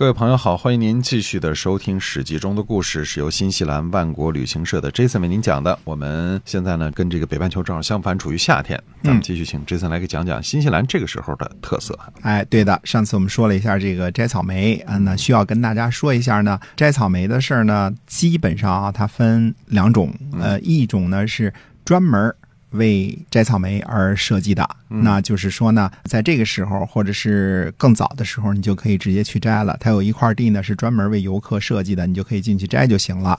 各位朋友好，欢迎您继续的收听《史记》中的故事，是由新西兰万国旅行社的 Jason 为您讲的。我们现在呢，跟这个北半球正好相反，处于夏天。咱们继续请 Jason 来给讲讲新西兰这个时候的特色。哎，对的，上次我们说了一下这个摘草莓啊，那需要跟大家说一下呢，摘草莓的事儿呢，基本上啊，它分两种，呃，一种呢是专门。为摘草莓而设计的，那就是说呢，在这个时候或者是更早的时候，你就可以直接去摘了。它有一块地呢，是专门为游客设计的，你就可以进去摘就行了。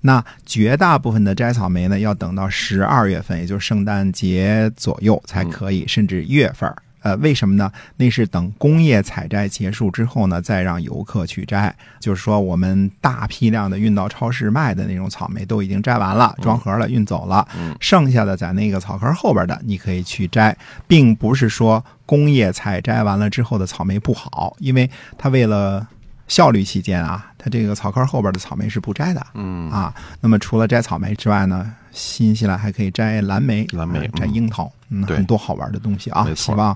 那绝大部分的摘草莓呢，要等到十二月份，也就是圣诞节左右才可以，甚至一月份。呃，为什么呢？那是等工业采摘结束之后呢，再让游客去摘。就是说，我们大批量的运到超市卖的那种草莓都已经摘完了，装盒了，运走了。剩下的在那个草壳后边的，你可以去摘，并不是说工业采摘完了之后的草莓不好，因为它为了。效率期间啊，它这个草坑后边的草莓是不摘的。嗯啊，那么除了摘草莓之外呢，新西兰还可以摘蓝莓、蓝莓、摘樱桃，嗯，很多好玩的东西啊。希望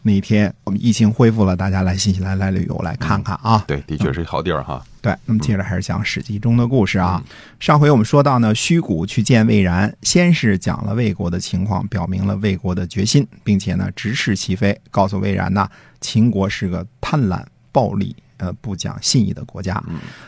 那一天我们疫情恢复了，大家来新西兰来旅游来看看啊。对，的确是一好地儿哈。对，那么接着还是讲《史记》中的故事啊。上回我们说到呢，虚谷去见魏然，先是讲了魏国的情况，表明了魏国的决心，并且呢直斥其非，告诉魏然呢，秦国是个贪婪暴力。呃，不讲信义的国家。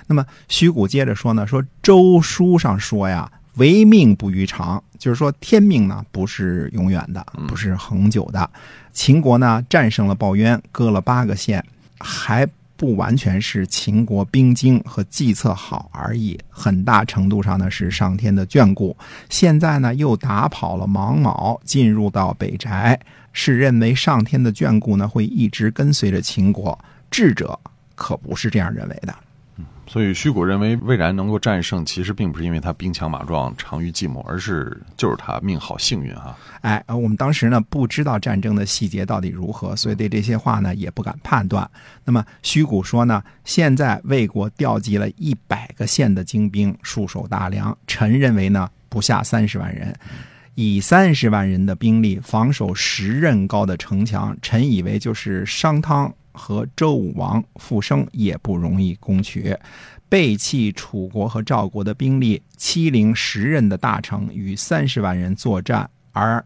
那么徐谷接着说呢，说周书上说呀，唯命不于常，就是说天命呢不是永远的，不是恒久的。秦国呢战胜了鲍渊，割了八个县，还不完全是秦国兵精和计策好而已，很大程度上呢是上天的眷顾。现在呢又打跑了芒卯，进入到北宅，是认为上天的眷顾呢会一直跟随着秦国。智者。可不是这样认为的，嗯，所以虚谷认为魏然能够战胜，其实并不是因为他兵强马壮、长于计谋，而是就是他命好、幸运啊。哎，我们当时呢不知道战争的细节到底如何，所以对这些话呢也不敢判断。那么虚谷说呢，现在魏国调集了一百个县的精兵戍守大梁，臣认为呢不下三十万人，以三十万人的兵力防守十仞高的城墙，臣以为就是商汤。和周武王复生也不容易攻取，背弃楚国和赵国的兵力，欺凌十仞的大城，与三十万人作战，而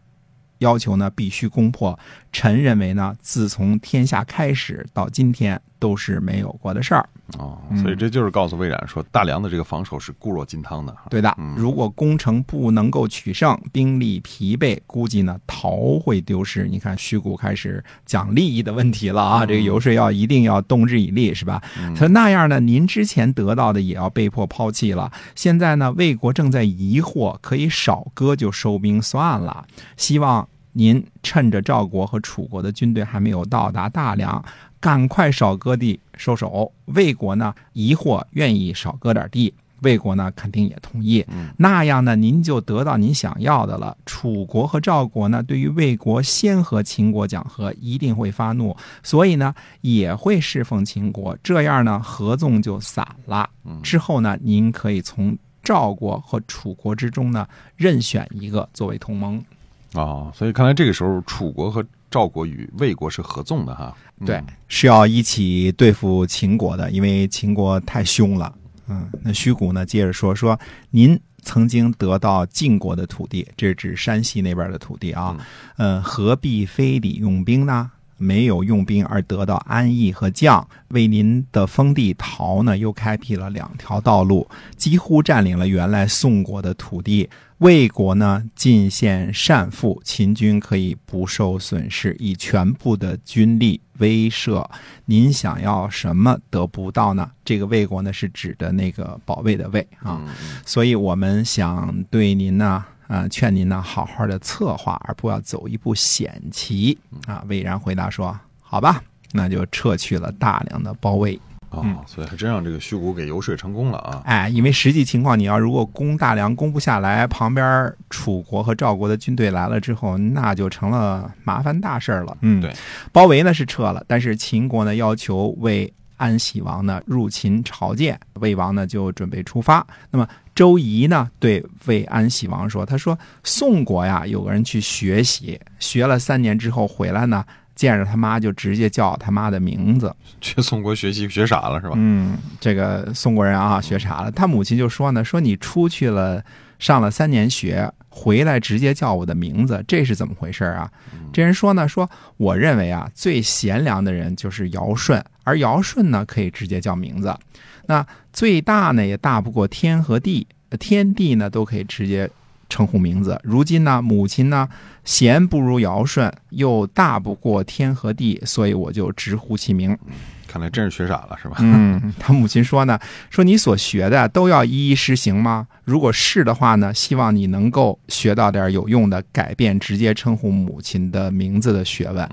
要求呢必须攻破。臣认为呢，自从天下开始到今天。都是没有过的事儿哦，所以这就是告诉魏冉说，大梁的这个防守是固若金汤的。对的，如果攻城不能够取胜，兵力疲惫，估计呢逃会丢失。你看虚谷开始讲利益的问题了啊，这个游说要一定要动之以利，是吧？他那样呢，您之前得到的也要被迫抛弃了。现在呢，魏国正在疑惑，可以少割就收兵算了。希望您趁着赵国和楚国的军队还没有到达大梁。赶快少割地收手，魏国呢疑惑，愿意少割点地，魏国呢肯定也同意。那样呢，您就得到您想要的了。楚国和赵国呢，对于魏国先和秦国讲和，一定会发怒，所以呢也会侍奉秦国。这样呢，合纵就散了。之后呢，您可以从赵国和楚国之中呢任选一个作为同盟。哦，所以看来这个时候楚国和赵国与魏国是合纵的哈。对，是要一起对付秦国的，因为秦国太凶了。嗯，那虚谷呢，接着说说，您曾经得到晋国的土地，这是指山西那边的土地啊。嗯，何必非礼用兵呢？没有用兵而得到安逸和将，为您的封地陶呢，又开辟了两条道路，几乎占领了原来宋国的土地。魏国呢进献善赋，秦军可以不受损失，以全部的军力威慑。您想要什么得不到呢？这个魏国呢是指的那个保卫的魏啊，所以我们想对您呢，啊，劝您呢好好的策划，而不要走一步险棋啊。魏然回答说：“好吧，那就撤去了大量的包围。”啊，所以还真让这个虚谷给游说成功了啊！哎，因为实际情况，你要如果攻大梁攻不下来，旁边楚国和赵国的军队来了之后，那就成了麻烦大事了。嗯，对，包围呢是撤了，但是秦国呢要求为安喜王呢入秦朝见，魏王呢就准备出发。那么周仪呢对魏安喜王说：“他说宋国呀有个人去学习，学了三年之后回来呢，见着他妈就直接叫他妈的名字。去宋国学习学傻了是吧？嗯，这个宋国人啊学傻了。他母亲就说呢：说你出去了上了三年学，回来直接叫我的名字，这是怎么回事啊？这人说呢：说我认为啊，最贤良的人就是尧舜，而尧舜呢可以直接叫名字。那最大呢也大不过天和地，天地呢都可以直接称呼名字。如今呢，母亲呢贤不如尧舜，又大不过天和地，所以我就直呼其名。看来真是学傻了是吧？嗯，他母亲说呢，说你所学的都要一一实行吗？如果是的话呢，希望你能够学到点有用的，改变直接称呼母亲的名字的学问。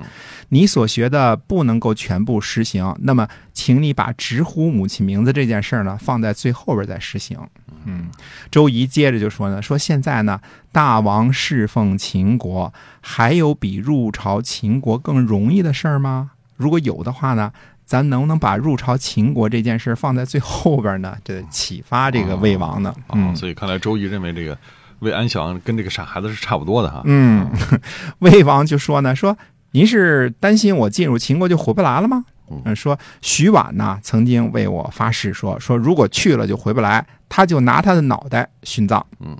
你所学的不能够全部实行，那么请你把直呼母亲名字这件事儿呢放在最后边再实行。嗯，周仪接着就说呢，说现在呢，大王侍奉秦国，还有比入朝秦国更容易的事儿吗？如果有的话呢？咱能不能把入朝秦国这件事放在最后边呢？这启发这个魏王呢？嗯，所以看来周瑜认为这个魏安祥跟这个傻孩子是差不多的哈。嗯，魏王就说呢，说您是担心我进入秦国就回不来了吗？嗯，说徐婉呢曾经为我发誓说，说如果去了就回不来，他就拿他的脑袋殉葬。嗯。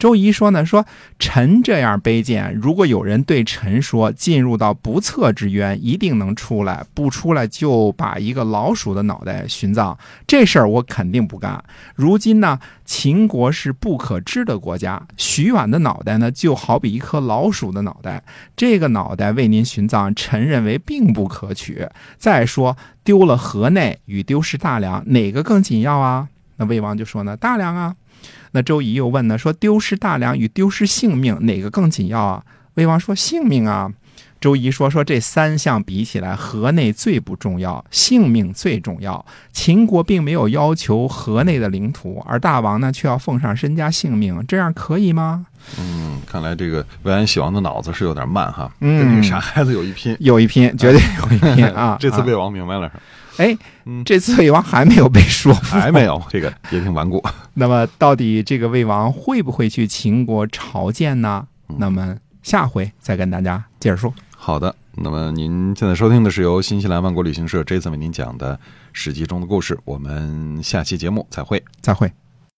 周仪说呢，说臣这样卑贱，如果有人对臣说进入到不测之渊，一定能出来，不出来就把一个老鼠的脑袋殉葬，这事儿我肯定不干。如今呢，秦国是不可知的国家，徐婉的脑袋呢，就好比一颗老鼠的脑袋，这个脑袋为您殉葬，臣认为并不可取。再说丢了河内与丢失大梁，哪个更紧要啊？那魏王就说呢，大梁啊。那周仪又问呢，说丢失大梁与丢失性命哪个更紧要啊？魏王说性命啊。周仪说说这三项比起来，河内最不重要，性命最重要。秦国并没有要求河内的领土，而大王呢却要奉上身家性命，这样可以吗？嗯，看来这个魏安喜王的脑子是有点慢哈，跟那个傻孩子有一拼，有一拼，绝对有一拼啊！这次魏王明白了是吧？哎，这次魏王还没有被说服，还没有，这个也挺顽固。那么，到底这个魏王会不会去秦国朝见呢？那么下回再跟大家接着说。好的，那么您现在收听的是由新西兰万国旅行社这次为您讲的《史记》中的故事。我们下期节目再会，再会。